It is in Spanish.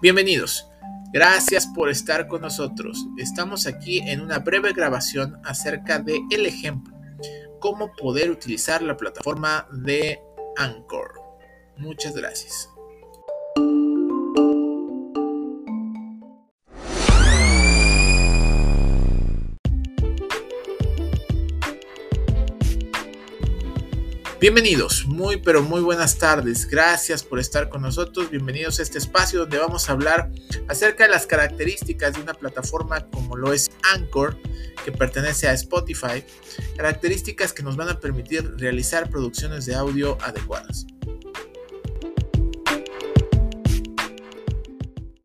Bienvenidos. Gracias por estar con nosotros. Estamos aquí en una breve grabación acerca de el ejemplo, cómo poder utilizar la plataforma de Anchor. Muchas gracias. Bienvenidos, muy pero muy buenas tardes. Gracias por estar con nosotros. Bienvenidos a este espacio donde vamos a hablar acerca de las características de una plataforma como lo es Anchor, que pertenece a Spotify. Características que nos van a permitir realizar producciones de audio adecuadas.